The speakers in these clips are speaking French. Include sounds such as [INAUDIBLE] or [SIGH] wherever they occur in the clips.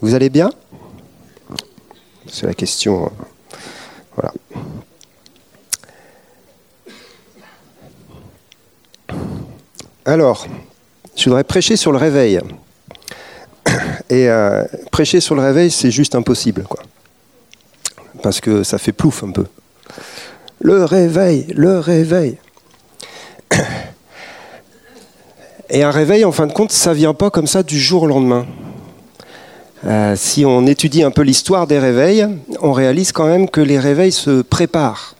Vous allez bien? C'est la question. Euh, voilà. Alors, je voudrais prêcher sur le réveil. Et euh, prêcher sur le réveil, c'est juste impossible, quoi. Parce que ça fait plouf un peu. Le réveil, le réveil. Et un réveil, en fin de compte, ça vient pas comme ça du jour au lendemain. Euh, si on étudie un peu l'histoire des réveils, on réalise quand même que les réveils se préparent.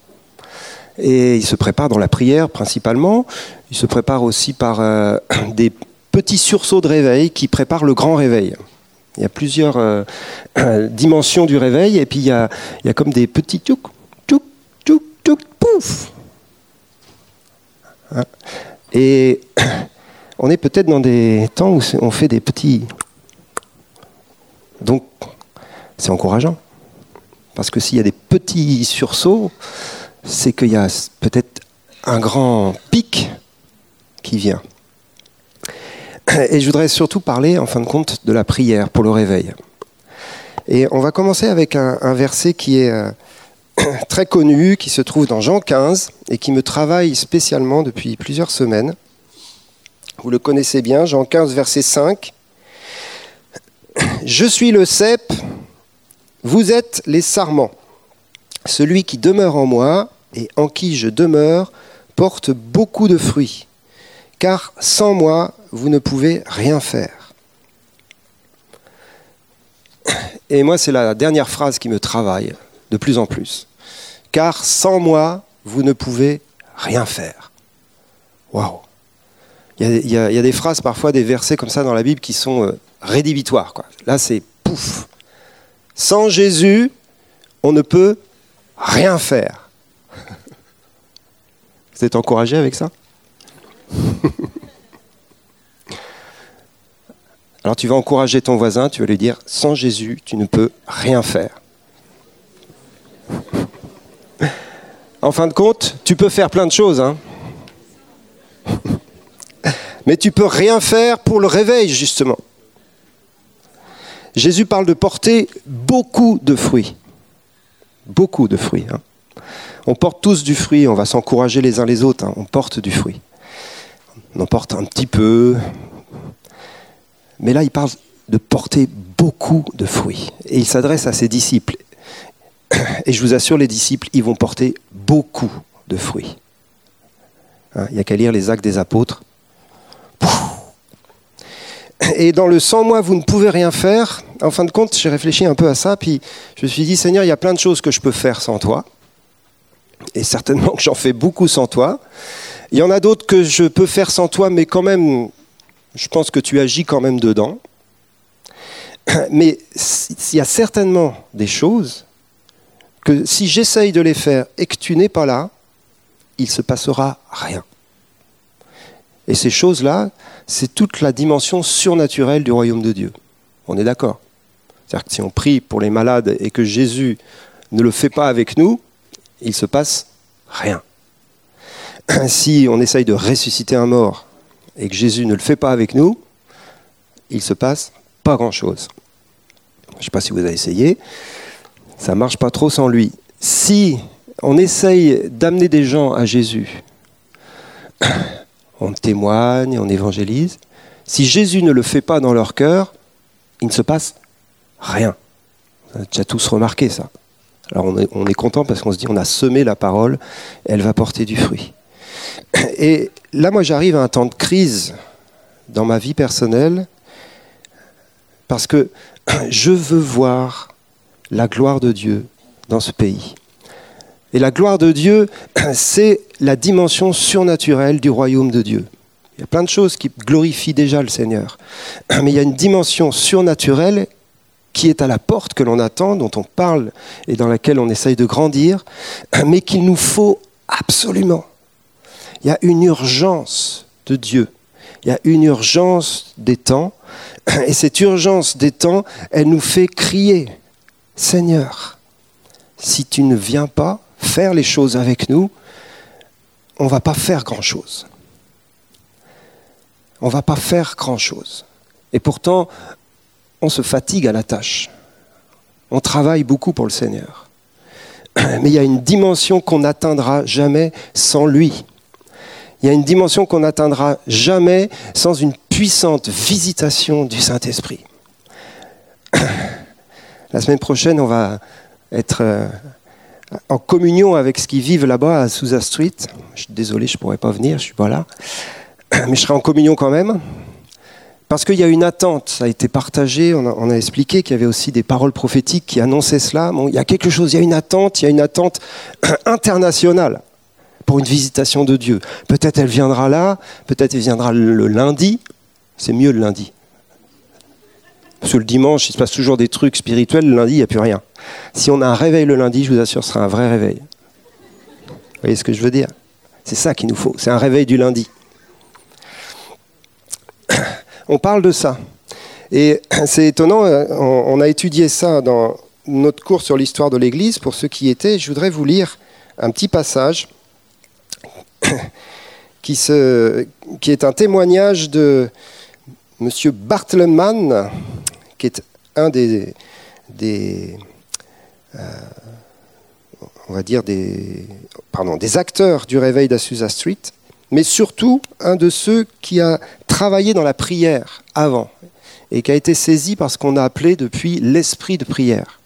Et ils se préparent dans la prière principalement. Ils se préparent aussi par euh, [COUGHS] des petits sursauts de réveil qui préparent le grand réveil. Il y a plusieurs euh, [COUGHS] dimensions du réveil et puis il y a, il y a comme des petits tchouk, tchouk, tchouk, tchouk, pouf. Hein. Et [COUGHS] on est peut-être dans des temps où on fait des petits. Donc, c'est encourageant. Parce que s'il y a des petits sursauts, c'est qu'il y a peut-être un grand pic qui vient. Et je voudrais surtout parler, en fin de compte, de la prière pour le réveil. Et on va commencer avec un, verset qui est euh, [COUGHS] très connu, qui se trouve dans Jean 15 et qui me travaille spécialement depuis plusieurs semaines. Vous le connaissez bien, Jean 15, verset 5. [COUGHS] Je suis le cep, vous êtes les sarments. Celui qui demeure en moi et en qui je demeure porte beaucoup de fruits, car sans moi, vous ne pouvez rien faire. [COUGHS] Et moi, c'est la dernière phrase qui me travaille de plus en plus. Car sans moi, vous ne pouvez rien faire. Waouh il y, a des phrases, parfois des versets comme ça dans la Bible qui sont euh, rédhibitoires. Quoi. Là, c'est pouf. Sans Jésus, on ne peut rien faire. [LAUGHS] Vous êtes encouragé avec ça? [LAUGHS] Alors tu vas encourager ton voisin, tu vas lui dire, sans Jésus, tu ne peux rien faire. [LAUGHS] En fin de compte, tu peux faire plein de choses. Hein mais tu peux rien faire pour le réveil, justement. Jésus parle de porter beaucoup de fruits. Beaucoup de fruits. Hein. On porte tous du fruit, on va s'encourager les uns les autres, hein. on porte du fruit. On en porte un petit peu. Mais là, il parle de porter beaucoup de fruits. Et il s'adresse à ses disciples. [COUGHS] Et je vous assure, les disciples, ils vont porter beaucoup de fruits. Hein, il n'y a qu'à lire les actes des apôtres. Et dans le sans moi, vous ne pouvez rien faire. En fin de compte, j'ai réfléchi un peu à ça, puis je me suis dit, Seigneur, il y a plein de choses que je peux faire sans toi. Et certainement que j'en fais beaucoup sans toi. Il y en a d'autres que je peux faire sans toi, mais quand même, je pense que tu agis quand même dedans. Mais il y a certainement des choses que si j'essaye de les faire et que tu n'es pas là, il se passera rien. Et ces choses-là, c'est toute la dimension surnaturelle du royaume de Dieu. On est d'accord C'est-à-dire que si on prie pour les malades et que Jésus ne le fait pas avec nous, il se passe rien. [CLEARS THROAT] Si on essaye de ressusciter un mort et que Jésus ne le fait pas avec nous, il se passe pas grand-chose. Je ne sais pas si vous avez essayé, ça marche pas trop sans lui. Si on essaye d'amener des gens à Jésus, [CLEARS THROAT] on témoigne, on évangélise. Si Jésus ne le fait pas dans leur cœur, il ne se passe rien. On a déjà tous remarqué ça. Alors on est, content parce qu'on se dit on a semé la parole, elle va porter du fruit. [CLEARS THROAT] Et là, moi, j'arrive à un temps de crise dans ma vie personnelle parce que [CLEARS THROAT] je veux voir la gloire de Dieu dans ce pays. Et la gloire de Dieu, [CLEARS THROAT] c'est la dimension surnaturelle du royaume de Dieu. Il y a plein de choses qui glorifient déjà le Seigneur. [CLEARS THROAT] Mais il y a une dimension surnaturelle qui est à la porte, que l'on attend, dont on parle et dans laquelle on essaye de grandir, [CLEARS THROAT] mais qu'il nous faut absolument. Il y a une urgence de Dieu. Il y a une urgence des temps. Et cette urgence des temps, elle nous fait crier, Seigneur, si tu ne viens pas, faire les choses avec nous, on ne va pas faire grand-chose. On ne va pas faire grand-chose. Et pourtant, on se fatigue à la tâche. On travaille beaucoup pour le Seigneur. [CLEARS THROAT] Mais il y a une dimension qu'on n'atteindra jamais sans lui. Il y a une dimension qu'on n'atteindra jamais sans une puissante visitation du Saint-Esprit. [CLEARS THROAT] La semaine prochaine, on va être euh, en communion avec ce qui vivent là-bas à Souza Street. Je suis désolé, je ne pourrais pas venir, je ne suis pas là. [CLEARS THROAT] Mais je serai en communion quand même. Parce qu'il y a une attente, ça a été partagé, on a, expliqué qu'il y avait aussi des paroles prophétiques qui annonçaient cela. il y a quelque chose, il y a une attente, il y a une attente [CLEARS THROAT] internationale pour une visitation de Dieu. Peut-être elle viendra là, peut-être elle viendra le lundi, c'est mieux le lundi. Parce que le dimanche, il se passe toujours des trucs spirituels, le lundi, il n'y a plus rien. Si on a un réveil le lundi, je vous assure, ce sera un vrai réveil. Vous voyez ce que je veux dire? C'est ça qu'il nous faut, c'est un réveil du lundi on parle de ça. Et c'est étonnant, on, a étudié ça dans notre cours sur l'histoire de l'Église. Pour ceux qui y étaient, je voudrais vous lire un petit passage [COUGHS] qui, est un témoignage de M. Bartleman, qui est un des, on va dire des, pardon, des acteurs du réveil d'Asusa Street mais surtout un de ceux qui a travaillé dans la prière avant et qui a été saisi par ce qu'on a appelé depuis l'esprit de prière.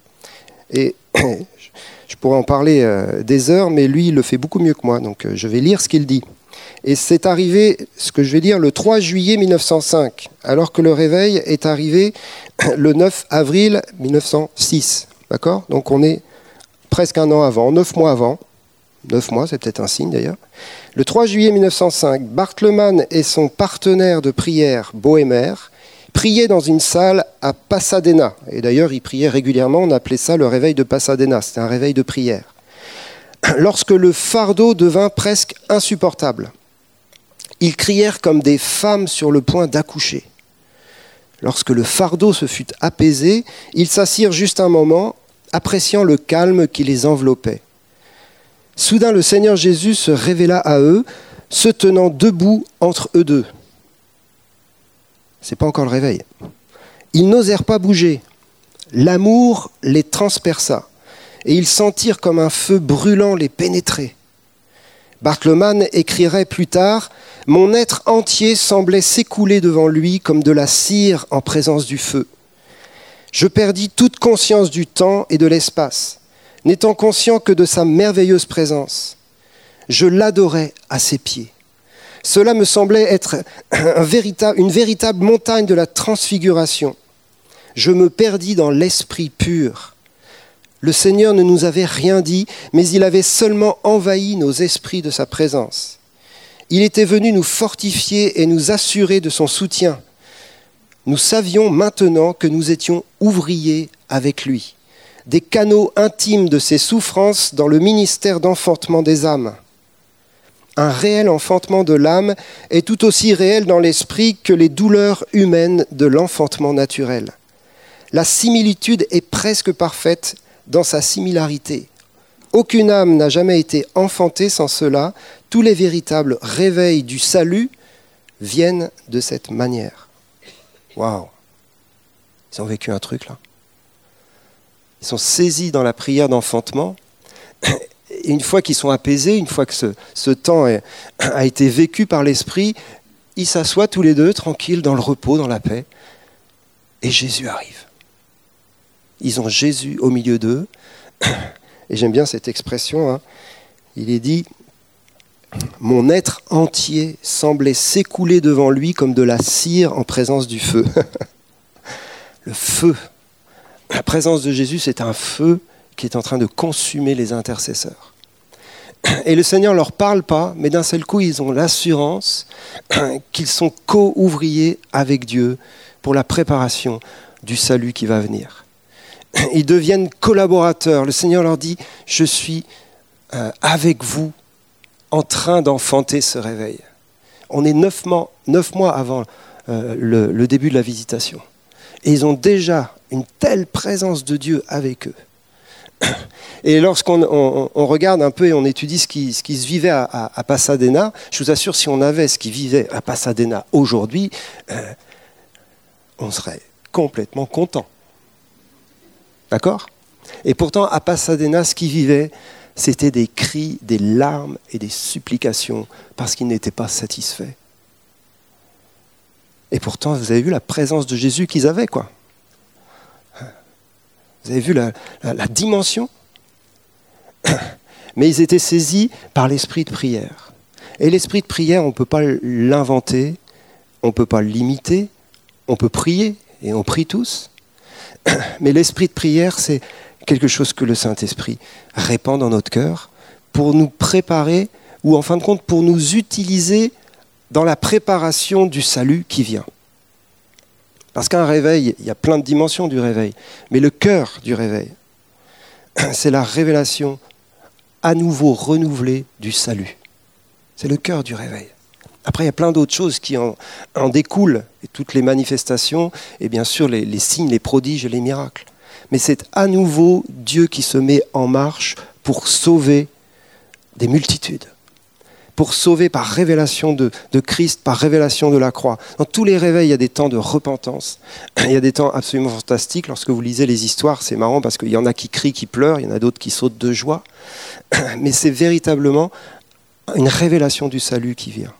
Et [COUGHS] je pourrais en parler euh, des heures, mais lui, il le fait beaucoup mieux que moi, donc euh, je vais lire ce qu'il dit. Et c'est arrivé, ce que je vais dire, le 3 juillet 1905, alors que le réveil est arrivé [COUGHS] le 9 avril 1906. D'accord? Donc on est presque un an avant, neuf mois avant. Neuf mois, c'est peut-être un signe d'ailleurs. Le 3 juillet 1905, Bartleman et son partenaire de prière, Bohémer, priaient dans une salle à Pasadena. Et d'ailleurs, ils priaient régulièrement, on appelait ça le réveil de Pasadena, c'était un réveil de prière. [CLEARS THROAT] Lorsque le fardeau devint presque insupportable, ils crièrent comme des femmes sur le point d'accoucher. Lorsque le fardeau se fut apaisé, ils s'assirent juste un moment, appréciant le calme qui les enveloppait. Soudain, le Seigneur Jésus se révéla à eux, se tenant debout entre eux deux. C'est pas encore le réveil. Ils n'osèrent pas bouger. L'amour les transperça, et ils sentirent comme un feu brûlant les pénétrer. Bartleman écrirait plus tard Mon être entier semblait s'écouler devant lui comme de la cire en présence du feu. Je perdis toute conscience du temps et de l'espace n'étant conscient que de sa merveilleuse présence. Je l'adorais à ses pieds. Cela me semblait être une véritable montagne de la transfiguration. Je me perdis dans l'esprit pur. Le Seigneur ne nous avait rien dit, mais il avait seulement envahi nos esprits de sa présence. Il était venu nous fortifier et nous assurer de son soutien. Nous savions maintenant que nous étions ouvriers avec lui des canaux intimes de ses souffrances dans le ministère d'enfantement des âmes. Un réel enfantement de l'âme est tout aussi réel dans l'esprit que les douleurs humaines de l'enfantement naturel. La similitude est presque parfaite dans sa similarité. Aucune âme n'a jamais été enfantée sans cela. Tous les véritables réveils du salut viennent de cette manière. Waouh Ils ont vécu un truc là. Ils sont saisis dans la prière d'enfantement. Et une fois qu'ils sont apaisés, une fois que ce, temps a été vécu par l'Esprit, ils s'assoient tous les deux tranquilles dans le repos, dans la paix. Et Jésus arrive. Ils ont Jésus au milieu d'eux. [CLEARS THROAT] Et j'aime bien cette expression. Hein. Il est dit, mon être entier semblait s'écouler devant lui comme de la cire en présence du feu. [LAUGHS] le feu la présence de Jésus, c'est un feu qui est en train de consumer les intercesseurs. [CLEARS THROAT] Et le Seigneur ne leur parle pas, mais d'un seul coup, ils ont l'assurance [CLEARS THROAT] qu'ils sont co-ouvriers avec Dieu pour la préparation du salut qui va venir. Ils deviennent collaborateurs. Le Seigneur leur dit, je suis euh, avec vous en train d'enfanter ce réveil. On est neuf mois, avant euh, le début de la visitation. Et ils ont déjà une telle présence de Dieu avec eux. [CLEARS THROAT] Et lorsqu'on regarde un peu et on étudie ce qui, se vivait à, Pasadena, je vous assure, si on avait ce qui vivait à Pasadena aujourd'hui, euh, on serait complètement content. D'accord? Et pourtant, à Pasadena, ce qui vivait, c'était des cris, des larmes et des supplications parce qu'ils n'étaient pas satisfaits. Et pourtant, vous avez vu la présence de Jésus qu'ils avaient, quoi. Vous avez vu la, dimension? Mais ils étaient saisis par l'esprit de prière. Et l'esprit de prière, on ne peut pas l'inventer, on ne peut pas l'imiter, on peut prier, et on prie tous. [CLEARS THROAT] Mais l'esprit de prière, c'est quelque chose que le Saint-Esprit répand dans notre cœur pour nous préparer, ou en fin de compte, pour nous utiliser dans la préparation du salut qui vient. Parce qu'un réveil, il y a plein de dimensions du réveil, mais le cœur du réveil, [CLEARS THROAT] c'est la révélation à nouveau renouvelée du salut. C'est le cœur du réveil. Après, il y a plein d'autres choses qui en, découlent, toutes les manifestations, et bien sûr les, les signes, les prodiges et les miracles. Mais c'est à nouveau Dieu qui se met en marche pour sauver des multitudes pour sauver par révélation de, Christ, par révélation de la croix. Dans tous les réveils, il y a des temps de repentance. [CLEARS THROAT] Il y a des temps absolument fantastiques. Lorsque vous lisez les histoires, c'est marrant parce qu'il y en a qui crient, qui pleurent, il y en a d'autres qui sautent de joie. [CLEARS THROAT] Mais c'est véritablement une révélation du salut qui vient.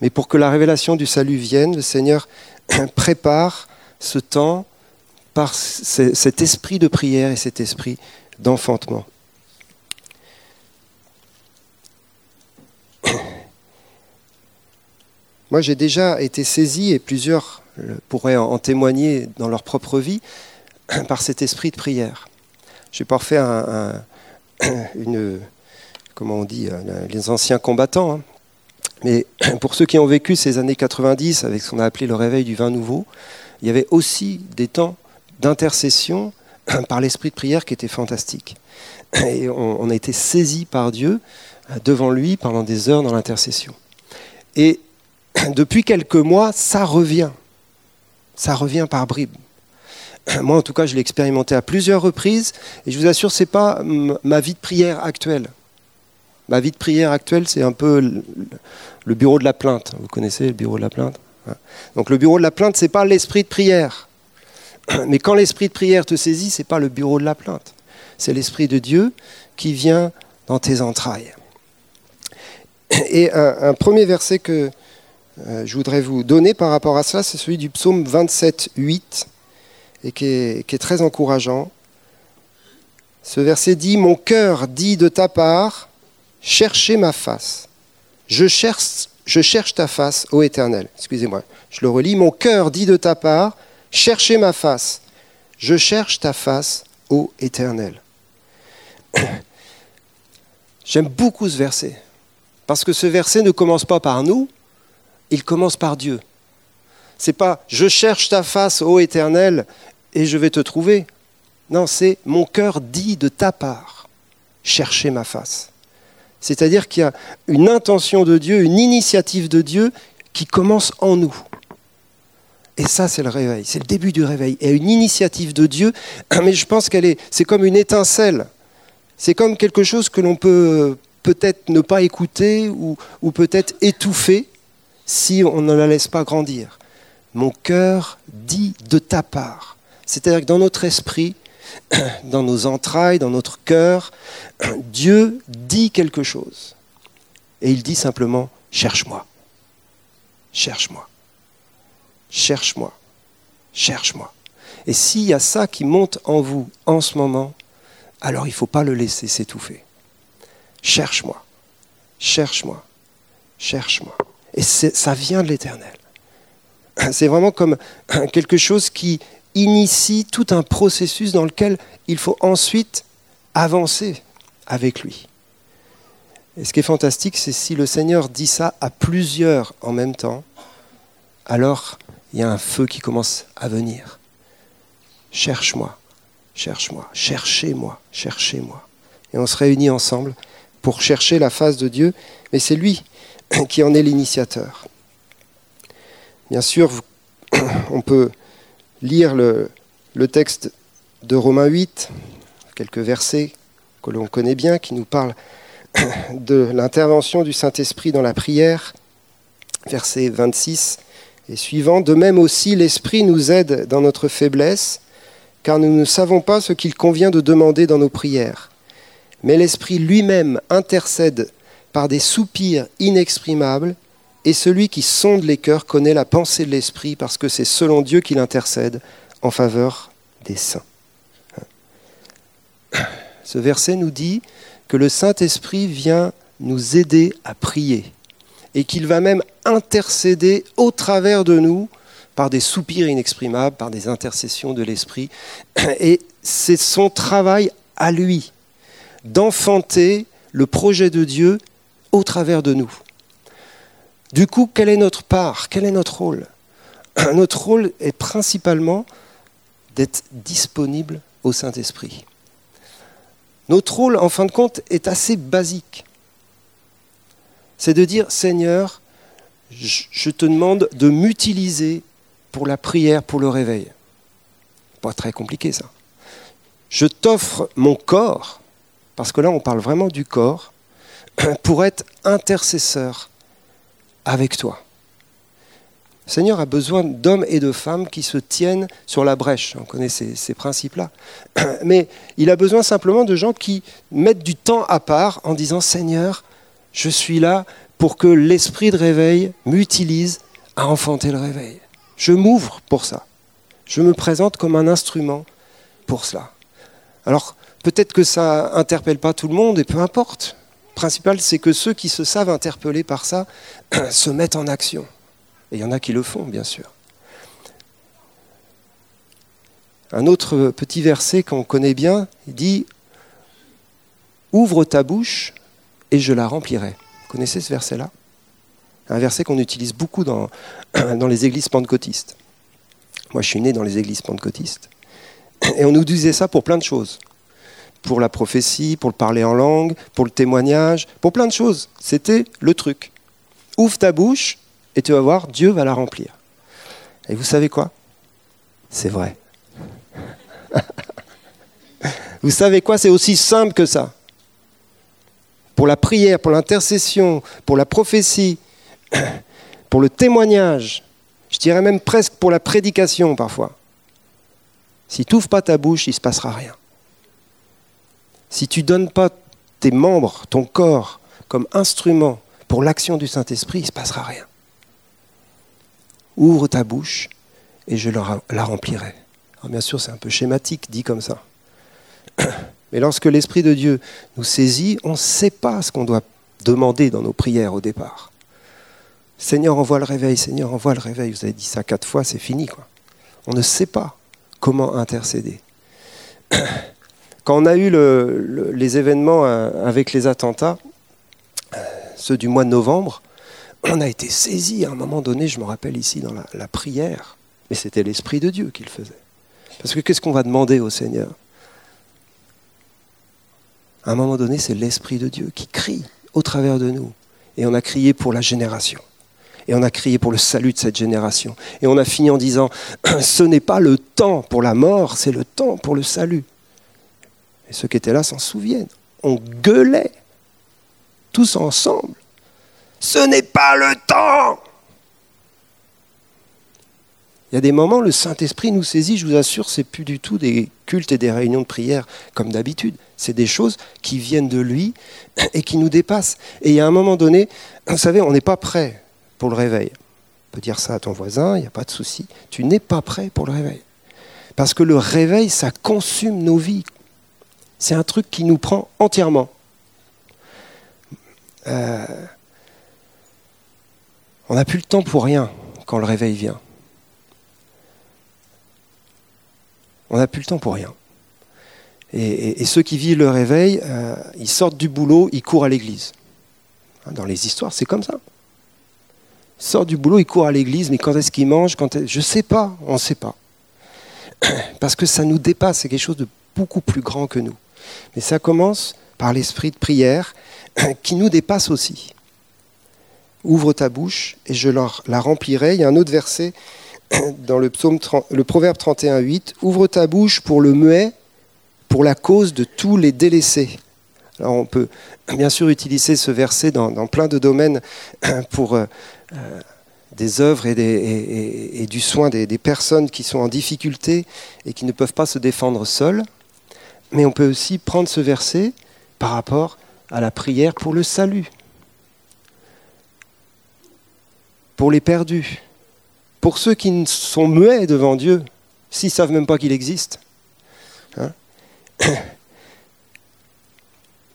Mais pour que la révélation du salut vienne, le Seigneur [CLEARS THROAT] prépare ce temps par cet esprit de prière et cet esprit d'enfantement. [CLEARS THROAT] Moi, j'ai déjà été saisi, et plusieurs pourraient en témoigner dans leur propre vie, [CLEARS THROAT] par cet esprit de prière. Pas refaire un, une, comment on dit, les anciens combattants, hein. Mais [CLEARS THROAT] pour ceux qui ont vécu ces années 90 avec ce qu'on a appelé le réveil du vin nouveau, il y avait aussi des temps d'intercession [CLEARS THROAT] par l'esprit de prière qui étaient fantastiques. [CLEARS THROAT] Et on, a été saisi par Dieu devant lui pendant des heures dans l'intercession. Et depuis quelques mois, ça revient. Ça revient par bribes. Moi, en tout cas, je l'ai expérimenté à plusieurs reprises, et je vous assure, ce n'est pas ma vie de prière actuelle. Ma vie de prière actuelle, c'est un peu le bureau de la plainte. Vous connaissez le bureau de la plainte hein? Donc le bureau de la plainte, ce n'est pas l'esprit de prière. [CLEARS THROAT] Mais quand l'esprit de prière te saisit, ce n'est pas le bureau de la plainte. C'est l'esprit de Dieu qui vient dans tes entrailles. [CLEARS THROAT] Et un premier verset que, euh, je voudrais vous donner par rapport à cela, c'est celui du psaume 27, 8, et qui est, très encourageant. Ce verset dit Mon cœur dit de ta part, cherchez ma face. Je cherche, ta face, ô Éternel. Excusez-moi, je le relis. Mon cœur dit de ta part, cherchez ma face. Je cherche ta face, ô Éternel. [COUGHS] J'aime beaucoup ce verset, parce que ce verset ne commence pas par nous, il commence par Dieu. C'est pas je cherche ta face, ô Éternel, et je vais te trouver. Non, c'est mon cœur dit de ta part, chercher ma face. C'est-à-dire qu'il y a une intention de Dieu, une initiative de Dieu qui commence en nous. Et ça, c'est le réveil, c'est le début du réveil. Et une initiative de Dieu, [CLEARS THROAT] mais je pense qu'elle est, c'est comme une étincelle. C'est comme quelque chose que l'on peut peut-être ne pas écouter ou, ou peut-être étouffer, si on ne la laisse pas grandir. Mon cœur dit de ta part. C'est-à-dire que dans notre esprit, [CLEARS THROAT] dans nos entrailles, dans notre cœur, [CLEARS THROAT] Dieu dit quelque chose. Et il dit simplement, cherche-moi. Cherche-moi. Cherche-moi. Cherche-moi. Et s'il y a ça qui monte en vous en ce moment, alors il ne faut pas le laisser s'étouffer. Cherche-moi. Cherche-moi. Cherche-moi. Et ça vient de l'Éternel. [CLEARS THROAT] C'est vraiment comme quelque chose qui initie tout un processus dans lequel il faut ensuite avancer avec lui. Et ce qui est fantastique, c'est si le Seigneur dit ça à plusieurs en même temps, alors il y a un feu qui commence à venir. Cherche-moi, cherche-moi, cherchez-moi, cherchez-moi. Et on se réunit ensemble pour chercher la face de Dieu, mais c'est lui [COUGHS] qui en est l'initiateur. Bien sûr, [COUGHS] on peut lire le, texte de Romains 8, quelques versets que l'on connaît bien, qui nous parlent [COUGHS] de l'intervention du Saint-Esprit dans la prière, verset 26 Et suivant, de même aussi l'Esprit nous aide dans notre faiblesse, car nous ne savons pas ce qu'il convient de demander dans nos prières. Mais l'Esprit lui-même intercède par des soupirs inexprimables, et celui qui sonde les cœurs connaît la pensée de l'Esprit, parce que c'est selon Dieu qu'il intercède en faveur des saints. Ce verset nous dit que le Saint-Esprit vient nous aider à prier et qu'il va même intercéder au travers de nous par des soupirs inexprimables, par des intercessions de l'Esprit. Et c'est son travail à lui d'enfanter le projet de Dieu au travers de nous. Du coup, quelle est notre part? Quel est notre rôle? [CLEARS THROAT] Notre rôle est principalement d'être disponible au Saint-Esprit. Notre rôle, en fin de compte, est assez basique. C'est de dire, Seigneur, je te demande de m'utiliser pour la prière, pour le réveil. Pas très compliqué ça. Je t'offre mon corps, parce que là on parle vraiment du corps, [CLEARS THROAT] pour être intercesseur avec toi. Le Seigneur a besoin d'hommes et de femmes qui se tiennent sur la brèche. On connaît ces, ces principes-là. [CLEARS THROAT] Mais il a besoin simplement de gens qui mettent du temps à part en disant Seigneur, je suis là pour que l'esprit de réveil m'utilise à enfanter le réveil. Je m'ouvre pour ça. Je me présente comme un instrument pour cela. Alors, peut-être que ça interpelle pas tout le monde et peu importe. Principal, c'est que ceux qui se savent interpeller par ça [CLEARS THROAT] se mettent en action. Et il y en a qui le font, bien sûr. Un autre petit verset qu'on connaît bien, dit Ouvre ta bouche et je la remplirai. Vous connaissez ce verset-là? Un verset qu'on utilise beaucoup dans, [CLEARS THROAT] dans les églises pentecôtistes. Moi, je suis né dans les églises pentecôtistes. Et on nous disait ça pour plein de choses. Pour la prophétie, pour le parler en langue, pour le témoignage, pour plein de choses. C'était le truc. Ouvre ta bouche et tu vas voir, Dieu va la remplir. Et vous savez quoi? C'est vrai. [LAUGHS] vous savez quoi? C'est aussi simple que ça. Pour la prière, pour l'intercession, pour la prophétie, [COUGHS] pour le témoignage, je dirais même presque pour la prédication parfois. Si tu n'ouvres pas ta bouche, il ne se passera rien. Si tu ne donnes pas tes membres, ton corps, comme instrument pour l'action du Saint-Esprit, il ne se passera rien ouvre ta bouche et je la remplirai. Bien sûr, c'est un peu schématique dit comme ça. [COUGHS] Mais lorsque l'Esprit de Dieu nous saisit, on ne sait pas ce qu'on doit demander dans nos prières au départ. Seigneur, envoie le réveil, Seigneur, envoie le réveil. Vous avez dit ça quatre fois, c'est fini. Quoi. On ne sait pas comment intercéder. [COUGHS] Quand on a eu les événements euh, avec les attentats, euh, ceux du mois de novembre, [CLEARS THROAT] on a été saisi à un moment donné, je me rappelle ici dans la, prière, mais c'était l'Esprit de Dieu qui le faisait. Parce que qu'est-ce qu'on va demander au Seigneur? À un moment donné, c'est l'Esprit de Dieu qui crie au travers de nous. Et on a crié pour la génération. Et on a crié pour le salut de cette génération. Et on a fini en disant, [CLEARS THROAT] ce n'est pas le temps pour la mort, c'est le temps pour le salut. Et ceux qui étaient là s'en souviennent. On gueulait tous ensemble. Ce n'est pas le temps. Il y a des moments, le Saint-Esprit nous saisit, je vous assure, c'est plus du tout des cultes et des réunions de prière comme d'habitude. C'est des choses qui viennent de lui et qui nous dépassent. Et il y a un moment donné, vous savez, on n'est pas prêt pour le réveil. On peut dire ça à ton voisin, il n'y a pas de souci. Tu n'es pas prêt pour le réveil. Parce que le réveil, ça consume nos vies. C'est un truc qui nous prend entièrement. Euh, on n'a plus le temps pour rien quand le réveil vient. On n'a plus le temps pour rien. Et, ceux qui vivent le réveil, euh, ils sortent du boulot, ils courent à l'église. Hein, dans les histoires, c'est comme ça. Ils sortent du boulot, ils courent à l'église, mais quand est-ce qu'ils mangent quand Je ne sais pas, on ne sait pas. [CLEARS THROAT] Parce que ça nous dépasse, c'est quelque chose de beaucoup plus grand que nous. Mais ça commence par l'esprit de prière [CLEARS THROAT] qui nous dépasse aussi. Ouvre ta bouche et je la remplirai. Il y a un autre verset [CLEARS THROAT] dans le, psaume, le proverbe 31, 8. Ouvre ta bouche pour le muet, pour la cause de tous les délaissés. Alors on peut [CLEARS THROAT] bien sûr utiliser ce verset dans, plein de domaines pour euh, euh, des œuvres et, du soin des, personnes qui sont en difficulté et qui ne peuvent pas se défendre seules. Mais on peut aussi prendre ce verset par rapport à la prière pour le salut, pour les perdus, pour ceux qui sont muets devant Dieu, s'ils ne savent même pas qu'il existe. Hein [COUGHS]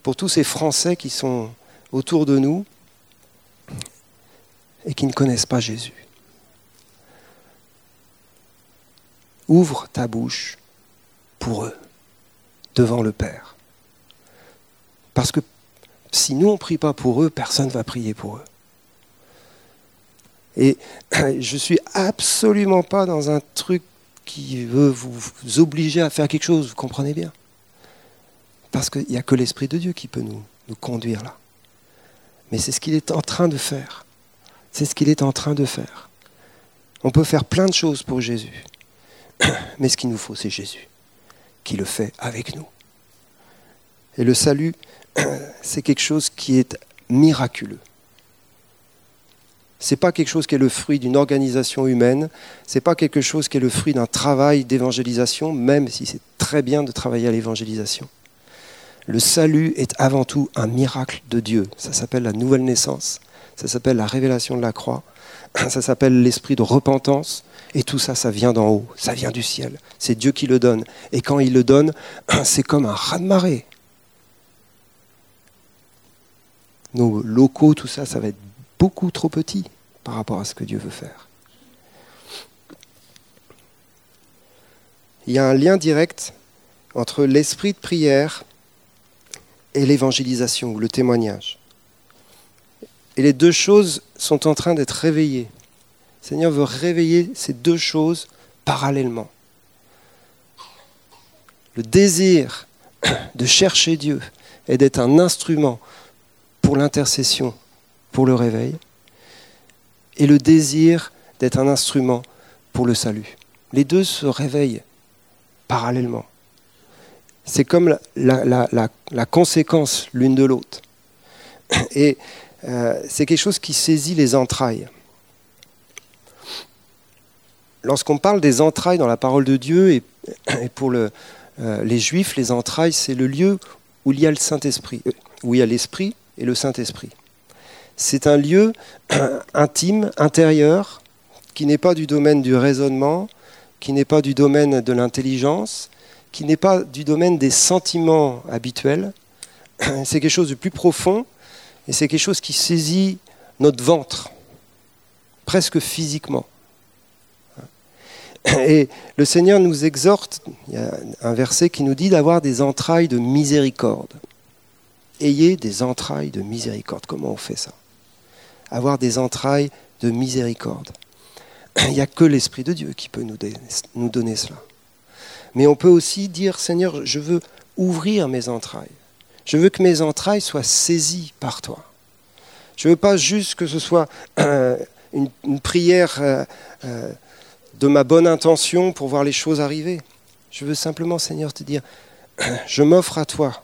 pour tous ces Français qui sont autour de nous et qui ne connaissent pas Jésus. Ouvre ta bouche pour eux, devant le Père. Parce que si nous, on ne prie pas pour eux, personne ne va prier pour eux. Et [CLEARS THROAT] je ne suis absolument pas dans un truc qui veut vous obliger à faire quelque chose, vous comprenez bien? Parce qu'il n'y a que l'Esprit de Dieu qui peut nous, nous conduire là. Mais c'est ce qu'il est en train de faire. C'est ce qu'il est en train de faire. On peut faire plein de choses pour Jésus. [CLEARS THROAT] Mais ce qu'il nous faut, c'est Jésus qui le fait avec nous. Et le salut, [CLEARS THROAT] c'est quelque chose qui est miraculeux. Ce n'est pas quelque chose qui est le fruit d'une organisation humaine, ce n'est pas quelque chose qui est le fruit d'un travail d'évangélisation, même si c'est très bien de travailler à l'évangélisation. Le salut est avant tout un miracle de Dieu. Ça s'appelle la nouvelle naissance, ça s'appelle la révélation de la croix, [CLEARS THROAT] ça s'appelle l'esprit de repentance. Et tout ça, ça vient d'en haut, ça vient du ciel. C'est Dieu qui le donne. Et quand il le donne, [CLEARS THROAT] c'est comme un raz-de-marée. Nos locaux, tout ça, ça va être beaucoup trop petit par rapport à ce que Dieu veut faire. Il y a un lien direct entre l'esprit de prière et l'évangélisation ou le témoignage. Et les deux choses sont en train d'être réveillées. Le Seigneur veut réveiller ces deux choses parallèlement. Le désir de chercher Dieu et d'être un instrument pour l'intercession, pour le réveil, et le désir d'être un instrument pour le salut. Les deux se réveillent parallèlement. C'est comme la, conséquence l'une de l'autre. Et euh, c'est quelque chose qui saisit les entrailles. Lorsqu'on parle des entrailles dans la parole de Dieu, et, pour euh, les Juifs, les entrailles, c'est le lieu où il y a le Saint-Esprit, euh, où il y a l'Esprit et le Saint-Esprit. C'est un lieu [CLEARS THROAT] intime, intérieur, qui n'est pas du domaine du raisonnement, qui n'est pas du domaine de l'intelligence, qui n'est pas du domaine des sentiments habituels. [CLEARS THROAT] C'est quelque chose de plus profond et c'est quelque chose qui saisit notre ventre, presque physiquement. Et le Seigneur nous exhorte, il y a un verset qui nous dit d'avoir des entrailles de miséricorde. Ayez des entrailles de miséricorde. Comment on fait ça? Avoir des entrailles de miséricorde. Il n'y a que l'Esprit de Dieu qui peut nous donner cela. Mais on peut aussi dire, Seigneur, je veux ouvrir mes entrailles. Je veux que mes entrailles soient saisies par toi. Je ne veux pas juste que ce soit euh, une, prière euh, euh, de ma bonne intention pour voir les choses arriver. Je veux simplement, Seigneur, te dire, [CLEARS THROAT] je m'offre à toi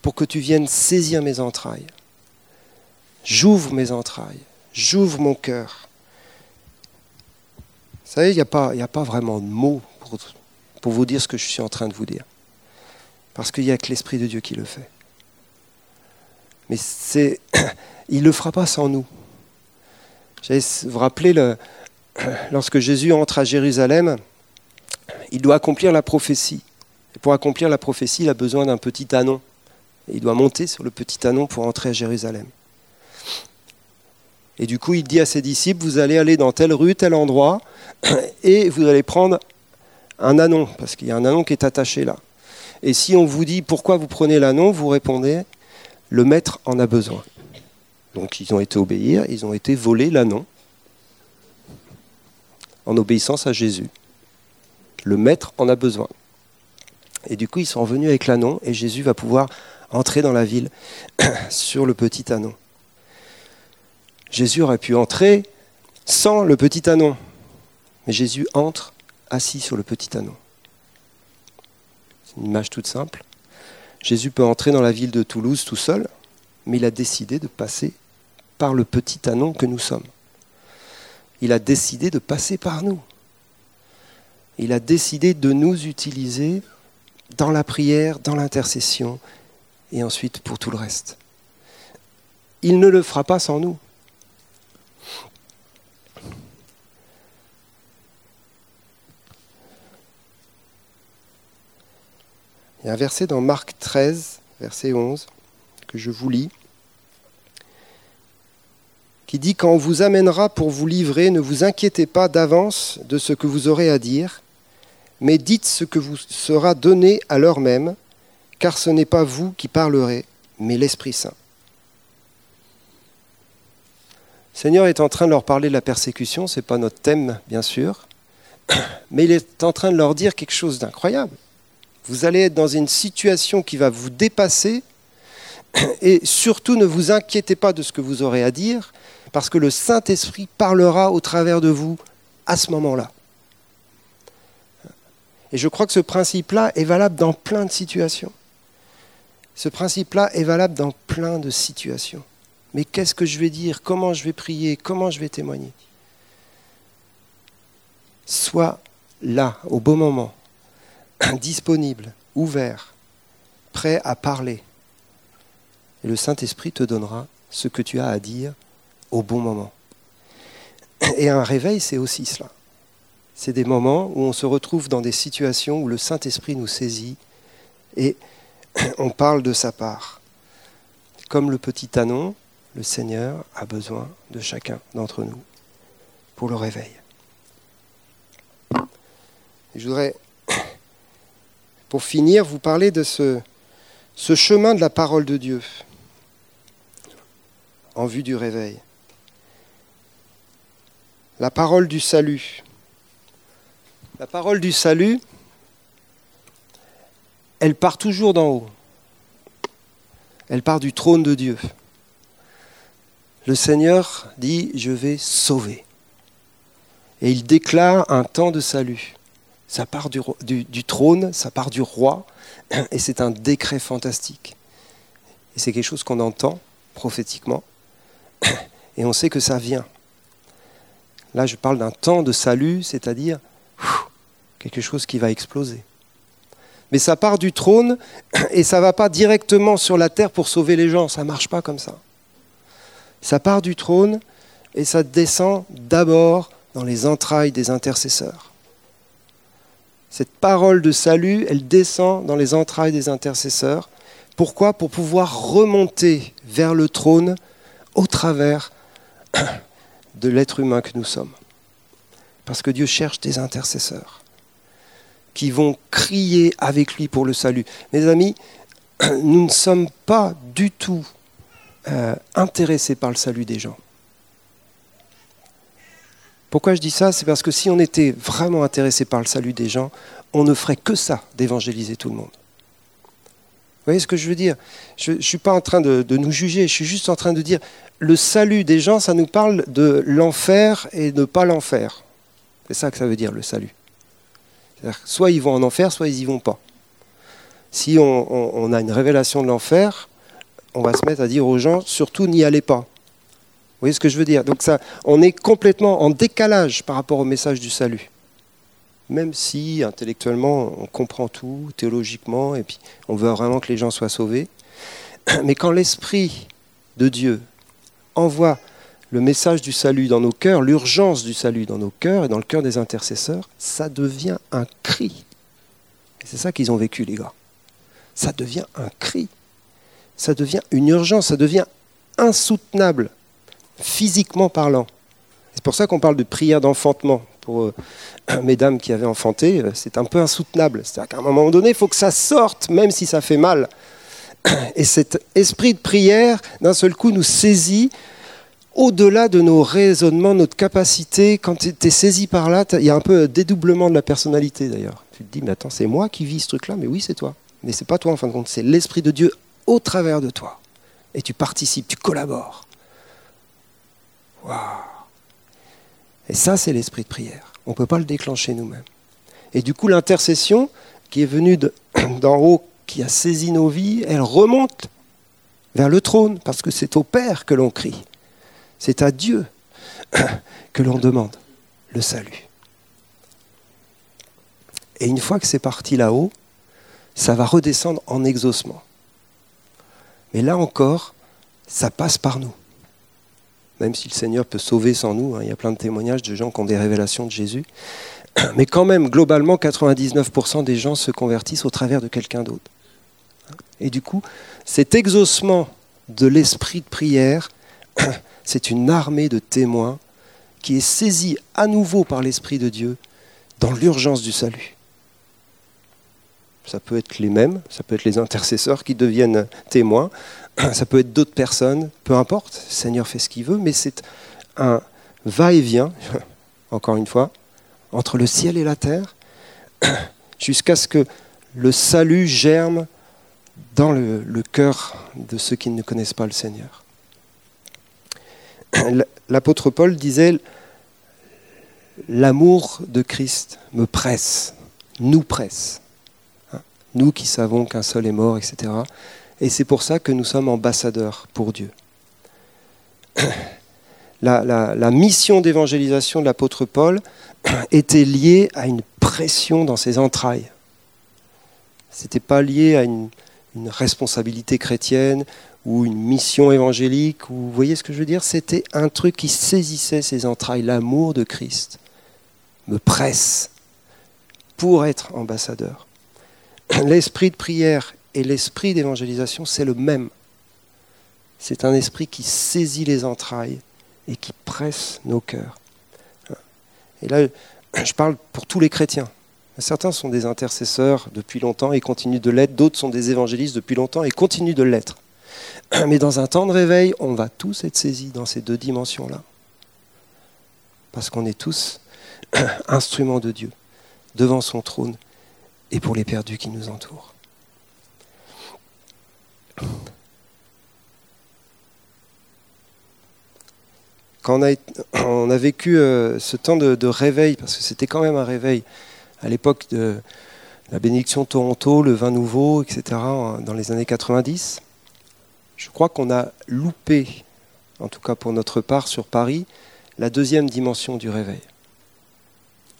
pour que tu viennes saisir mes entrailles. J'ouvre mes entrailles, j'ouvre mon cœur. Vous savez, il n'y a, pas vraiment de mots pour vous dire ce que je suis en train de vous dire. Parce qu'il n'y a que l'Esprit de Dieu qui le fait. Mais c'est, [CLEARS THROAT] il ne le fera pas sans nous. Vous vous rappelez, le, [CLEARS THROAT] lorsque Jésus entre à Jérusalem, il doit accomplir la prophétie. Et pour accomplir la prophétie, il a besoin d'un petit anon. Il doit monter sur le petit anon pour entrer à Jérusalem. Et du coup, il dit à ses disciples, vous allez aller dans telle rue, tel endroit, [CLEARS THROAT] et vous allez prendre un anon, parce qu'il y a un anon qui est attaché là. Et si on vous dit pourquoi vous prenez l'anon, vous répondez le maître en a besoin. Donc ils ont été obéir, ils ont été voler l'anon en obéissance à Jésus. Le maître en a besoin. Et du coup, ils sont revenus avec l'anon et Jésus va pouvoir entrer dans la ville [COUGHS] sur le petit anon. Jésus aurait pu entrer sans le petit anon. Mais Jésus entre assis sur le petit anon. Une image toute simple. Jésus peut entrer dans la ville de Toulouse tout seul, mais il a décidé de passer par le petit anon que nous sommes. Il a décidé de passer par nous. Il a décidé de nous utiliser dans la prière, dans l'intercession, et ensuite pour tout le reste. Il ne le fera pas sans nous. Il y a un verset dans Marc 13, verset 11, que je vous lis, qui dit Quand on vous amènera pour vous livrer, ne vous inquiétez pas d'avance de ce que vous aurez à dire, mais dites ce que vous sera donné à l'heure même, car ce n'est pas vous qui parlerez, mais l'Esprit Saint. Le Seigneur est en train de leur parler de la persécution, ce n'est pas notre thème, bien sûr, [COUGHS] mais il est en train de leur dire quelque chose d'incroyable. Vous allez être dans une situation qui va vous dépasser, et surtout ne vous inquiétez pas de ce que vous aurez à dire, parce que le Saint-Esprit parlera au travers de vous à ce moment-là. Et je crois que ce principe-là est valable dans plein de situations. Ce principe-là est valable dans plein de situations. Mais qu'est-ce que je vais dire? Comment je vais prier? Comment je vais témoigner? Sois là, au bon moment, [CLEARS THROAT] disponible, ouvert, prêt à parler. Et le Saint-Esprit te donnera ce que tu as à dire au bon moment. [CLEARS THROAT] Et un réveil, c'est aussi cela. C'est des moments où on se retrouve dans des situations où le Saint-Esprit nous saisit et [CLEARS THROAT] on parle de sa part. Comme le petit anon, le Seigneur a besoin de chacun d'entre nous pour le réveil. je voudrais, pour finir, vous parler de ce, ce chemin de la parole de Dieu en vue du réveil. La parole du salut. La parole du salut, elle part toujours d'en haut. Elle part du trône de Dieu. Le Seigneur dit, je vais sauver. Et il déclare un temps de salut. Ça part du, trône, ça part du roi, [CLEARS THROAT] et c'est un décret fantastique. Et c'est quelque chose qu'on entend prophétiquement, [CLEARS THROAT] et on sait que ça vient. Là, je parle d'un temps de salut, c'est-à-dire quelque chose qui va exploser. Mais ça part du trône [CLEARS THROAT] et ça ne va pas directement sur la terre pour sauver les gens, ça ne marche pas comme ça. Ça part du trône et ça descend d'abord dans les entrailles des intercesseurs. Cette parole de salut, elle descend dans les entrailles des intercesseurs. Pourquoi? Pour pouvoir remonter vers le trône au travers [CLEARS THROAT] de l'être humain que nous sommes. Parce que Dieu cherche des intercesseurs qui vont crier avec lui pour le salut. Mes amis, [CLEARS THROAT] nous ne sommes pas du tout euh, intéressés par le salut des gens. Pourquoi je dis ça? C'est parce que si on était vraiment intéressé par le salut des gens, on ne ferait que ça, d'évangéliser tout le monde. Vous voyez ce que je veux dire? Je ne suis pas en train de, nous juger, je suis juste en train de dire, le salut des gens, ça nous parle de l'enfer et de pas l'enfer. C'est ça que ça veut dire, le salut. Soit ils vont en enfer, soit ils n'y vont pas. Si on, a une révélation de l'enfer, on va se mettre à dire aux gens, surtout n'y allez pas. Vous voyez ce que je veux dire Donc ça, on est complètement en décalage par rapport au message du salut. Même si intellectuellement on comprend tout, théologiquement, et puis on veut vraiment que les gens soient sauvés. [CLEARS THROAT] Mais quand l'Esprit de Dieu envoie le message du salut dans nos cœurs, l'urgence du salut dans nos cœurs et dans le cœur des intercesseurs, ça devient un cri. C'est ça qu'ils ont vécu, les gars. Ça devient un cri. Ça devient une urgence, ça devient insoutenable, physiquement parlant. C'est pour ça qu'on parle de prière d'enfantement. Pour euh, [CLEARS THROAT] mesdames qui avaient enfanté, euh, c'est un peu insoutenable. C'est-à-dire qu'à un moment donné, il faut que ça sorte, même si ça fait mal. [CLEARS THROAT] Et cet esprit de prière, d'un seul coup, nous saisit au-delà de nos raisonnements, notre capacité, quand tu es saisi par là, il y a un peu un dédoublement de la personnalité d'ailleurs. Tu te dis, mais attends, c'est moi qui vis ce truc-là, mais oui, c'est toi. Mais c'est pas toi en fin de compte, c'est l'Esprit de Dieu au travers de toi. Et tu participes, tu collabores. Et ça, c'est l'esprit de prière. On ne peut pas le déclencher nous-mêmes. Et du coup, l'intercession qui est venue [COUGHS] d'en haut, qui a saisi nos vies, elle remonte vers le trône, parce que c'est au Père que l'on crie. C'est à Dieu. [COUGHS] que l'on demande, le salut. Et une fois que c'est parti là-haut, ça va redescendre en exaucement. Mais là encore, ça passe par nous. Même si le Seigneur peut sauver sans nous, hein, il y a plein de témoignages de gens qui ont des révélations de Jésus. [CLEARS THROAT] Mais quand même, globalement, 99% des gens se convertissent au travers de quelqu'un d'autre. Et du coup, cet exaucement de l'esprit de prière, [CLEARS THROAT] c'est une armée de témoins qui est saisie à nouveau par l'Esprit de Dieu dans l'urgence du salut. Ça peut être les mêmes, ça peut être les intercesseurs qui deviennent témoins, ça peut être d'autres personnes, peu importe, le Seigneur fait ce qu'il veut, mais c'est un va-et-vient, [LAUGHS] encore une fois, entre le ciel et la terre, [CLEARS THROAT] jusqu'à ce que le salut germe dans le, le cœur de ceux qui ne connaissent pas le Seigneur. [CLEARS THROAT] L'apôtre Paul disait, l'amour de Christ me presse, nous presse, hein, nous qui savons qu'un seul est mort, etc. Et c'est pour ça que nous sommes ambassadeurs pour Dieu. [CLEARS THROAT] La, mission d'évangélisation de l'apôtre Paul [CLEARS THROAT] était liée à une pression dans ses entrailles. Ce n'était pas lié à une, une responsabilité chrétienne ou une mission évangélique, ou vous voyez ce que je veux dire? C'était un truc qui saisissait ses entrailles, l'amour de Christ me presse pour être ambassadeur. [CLEARS THROAT] L'esprit de prière et l'esprit d'évangélisation, c'est le même. C'est un esprit qui saisit les entrailles et qui presse nos cœurs. Et là, je parle pour tous les chrétiens. Certains sont des intercesseurs depuis longtemps et continuent de l'être, d'autres sont des évangélistes depuis longtemps et continuent de l'être. Mais dans un temps de réveil, on va tous être saisis dans ces deux dimensions-là. Parce qu'on est tous [CLEARS THROAT] instruments de Dieu, devant son trône et pour les perdus qui nous entourent. Quand [COUGHS] on a, vécu euh, ce temps de réveil, parce que c'était quand même un réveil, à l'époque de la bénédiction de Toronto, le vin nouveau, etc., dans les années 90. Je crois qu'on a loupé, en tout cas pour notre part sur Paris, la deuxième dimension du réveil.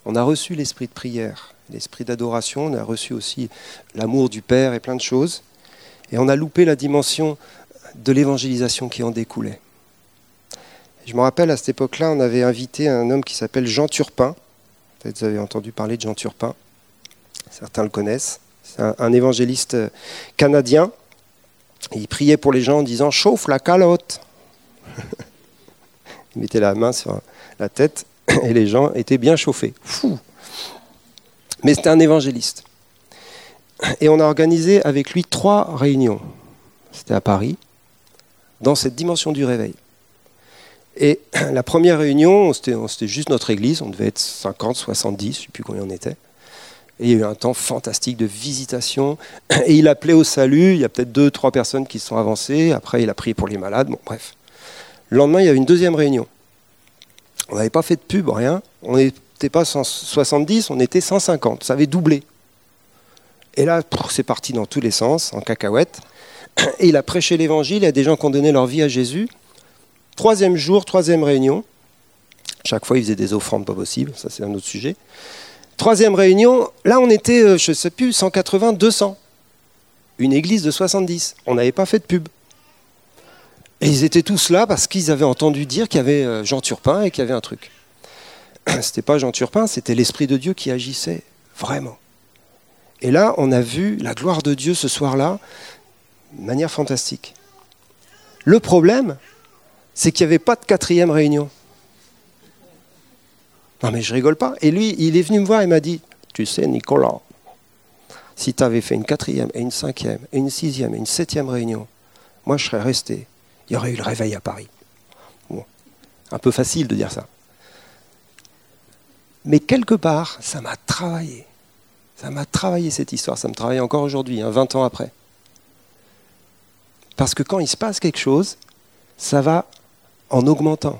On a reçu l'esprit de prière, l'esprit d'adoration, on a reçu aussi l'amour du Père et plein de choses, et on a loupé la dimension de l'évangélisation qui en découlait. Je me rappelle à cette époque-là, on avait invité un homme qui s'appelle Jean Turpin, Peut-être vous avez entendu parler de Jean Turpin. Certains le connaissent. C'est un, évangéliste euh, canadien. il priait pour les gens en disant Chauffe la calotte [LAUGHS] Il mettait la main sur la tête et les gens étaient bien chauffés. Fou Mais c'était un évangéliste. Et on a organisé avec lui trois réunions. C'était à Paris, dans cette dimension du réveil. Et [CLEARS THROAT] la première réunion, c'était juste notre église, on devait être 50, 70, je ne sais plus combien on était. Et il y a eu un temps fantastique de visitation. Et il appelait au salut, il y a peut-être deux, trois personnes qui se sont avancées. Après, il a prié pour les malades, bon bref. Le lendemain, il y avait une deuxième réunion. On n'avait pas fait de pub, rien. On n'était pas 170, on était 150. Ça avait doublé. Et là, c'est parti dans tous les sens, en cacahuète. [CLEARS THROAT] Et il a prêché l'évangile, a des gens qui ont donné leur vie à Jésus. Troisième jour, troisième réunion. Chaque fois, il faisait des offrandes pas possibles, ça c'est un autre sujet. Troisième réunion, là on était, euh, je ne sais plus, 180, 200. Une église de 70. On n'avait pas fait de pub. Et ils étaient tous là parce qu'ils avaient entendu dire qu'il y avait euh, Jean Turpin et qu'il y avait un truc. [CLEARS THROAT] C'était pas Jean Turpin, c'était l'Esprit de Dieu qui agissait, vraiment. Et là, on a vu la gloire de Dieu ce soir-là, de manière fantastique. Le problème, c'est qu'il n'y avait pas de quatrième réunion. Non mais je rigole pas. Et lui, il est venu me voir et m'a dit, tu sais Nicolas, si tu avais fait une quatrième et une cinquième et une sixième et une septième réunion, moi je serais resté. Il y aurait eu le réveil à Paris. Bon, un peu facile de dire ça. Mais quelque part, ça m'a travaillé. Ça m'a travaillé cette histoire, ça me travaille encore aujourd'hui, 20 hein, ans après. Parce que quand il se passe quelque chose, ça va en augmentant.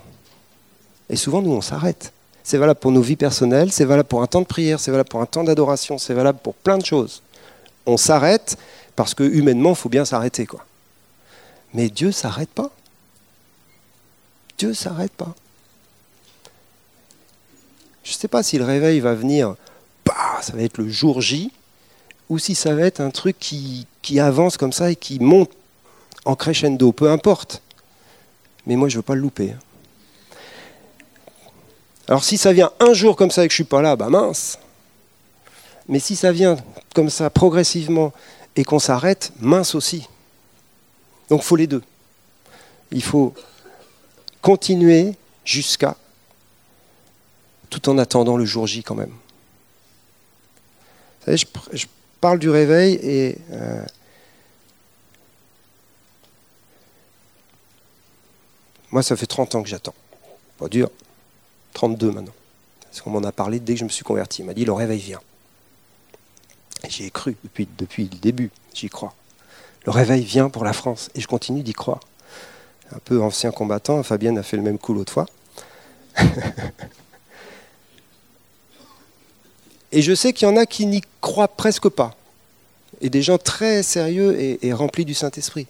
Et souvent, nous, on s'arrête. C'est valable pour nos vies personnelles, c'est valable pour un temps de prière, c'est valable pour un temps d'adoration, c'est valable pour plein de choses. On s'arrête parce que humainement, il faut bien s'arrêter. quoi. Mais Dieu ne s'arrête pas. Dieu ne s'arrête pas. Je ne sais pas si le réveil va venir, bah, ça va être le jour J, ou si ça va être un truc qui, avance comme ça et qui monte en crescendo, peu importe. Mais moi, je ne veux pas le louper. Hein. Alors si ça vient un jour comme ça et que je ne suis pas là, bah mince. Mais si ça vient comme ça progressivement et qu'on s'arrête, mince aussi. Donc il faut les deux. Il faut continuer jusqu'à, tout en attendant le jour J quand même. Vous savez, je, parle du réveil et euh, moi ça fait 30 ans que j'attends. Pas dur. 32 maintenant. Parce qu'on m'en a parlé dès que je me suis converti. Il m'a dit le réveil vient. J'y ai cru depuis, depuis le début, j'y crois. Le réveil vient pour la France et je continue d'y croire. Un peu ancien combattant, Fabienne a fait le même coup l'autre fois. [LAUGHS] et je sais qu'il y en a qui n'y croient presque pas. Et des gens très sérieux et, remplis du Saint-Esprit.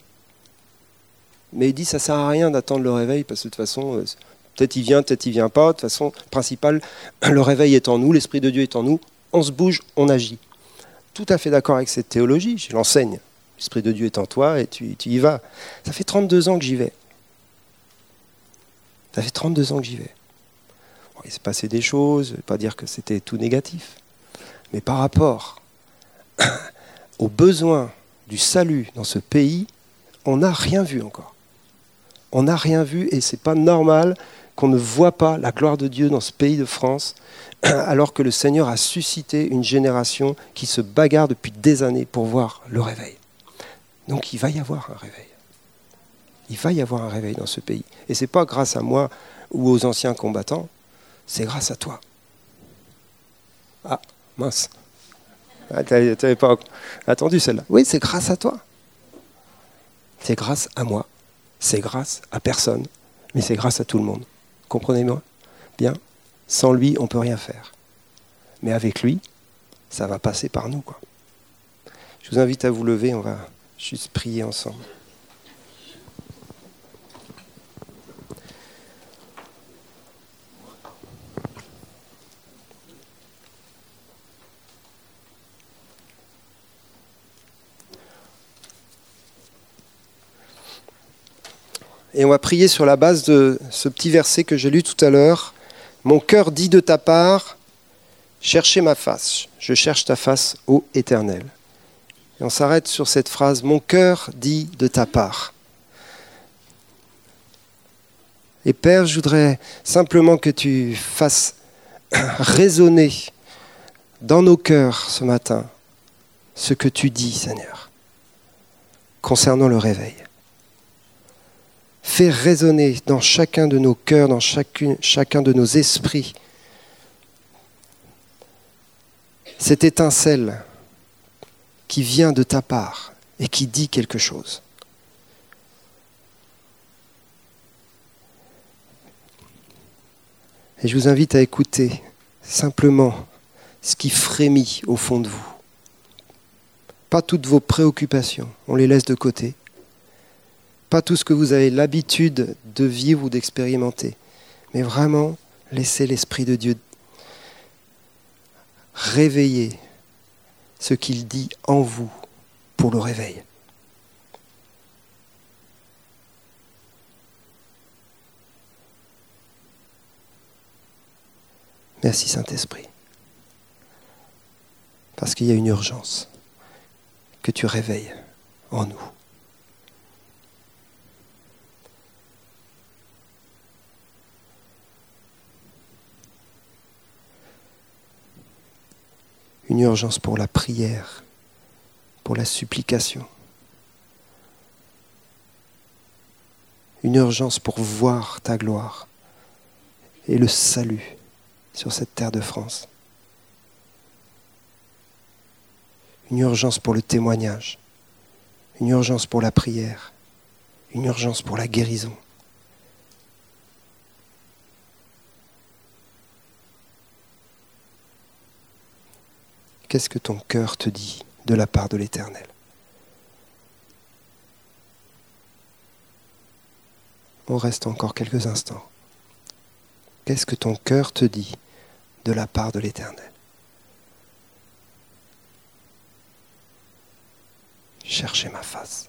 Mais il dit ça sert à rien d'attendre le réveil parce que de toute façon, euh, peut-être il vient, peut-être il vient pas. De toute façon, principal, [CLEARS THROAT] le réveil est en nous, l'Esprit de Dieu est en nous. On se bouge, on agit tout à fait d'accord avec cette théologie, je l'enseigne. L'Esprit de Dieu est en toi et tu, y vas. Ça fait 32 ans que j'y vais. Ça fait 32 ans que j'y vais. il s'est passé des choses, je ne vais pas dire que c'était tout négatif, mais par rapport [COUGHS] aux besoins du salut dans ce pays, on n'a rien vu encore. On n'a rien vu et ce n'est pas normal qu'on ne voit pas la gloire de Dieu dans ce pays de France [COUGHS] alors que le Seigneur a suscité une génération qui se bagarre depuis des années pour voir le réveil. Donc il va y avoir un réveil. Il va y avoir un réveil dans ce pays. Et ce n'est pas grâce à moi ou aux anciens combattants, c'est grâce à toi. Ah, mince. Ah, tu pas attendu celle-là. Oui, c'est grâce à toi. C'est grâce à moi. C'est grâce à personne. Mais c'est grâce à tout le monde. Comprenez-moi Bien sans lui, on ne peut rien faire. Mais avec lui, ça va passer par nous. Je vous invite à vous lever, on va juste prier ensemble. Et on va prier sur la base de ce petit verset que j'ai lu tout à l'heure, mon cœur dit de ta part, cherchez ma face, je cherche ta face, ô Éternel. Et on s'arrête sur cette phrase, mon cœur dit de ta part. Et Père, je voudrais simplement que tu fasses [COUGHS] résonner dans nos cœurs ce matin ce que tu dis, Seigneur, concernant le réveil. Fais résonner dans chacun de nos cœurs, dans chacun de nos esprits, cette étincelle qui vient de ta part et qui dit quelque chose. Et je vous invite à écouter simplement ce qui frémit au fond de vous. Pas toutes vos préoccupations, on les laisse de côté pas tout ce que vous avez l'habitude de vivre ou d'expérimenter, mais vraiment laisser l'Esprit de Dieu réveiller ce qu'il dit en vous pour le réveil. Merci Saint-Esprit. Parce qu'il y a une urgence que tu réveilles en nous. Une urgence pour la prière, pour la supplication, une urgence pour voir ta gloire et le salut sur cette terre de France, une urgence pour le témoignage, une urgence pour la prière, une urgence pour la guérison. Qu'est-ce que ton cœur te dit de la part de l'Éternel? On reste encore quelques instants. Qu'est-ce que ton cœur te dit de la part de l'Éternel? Cherchez ma face.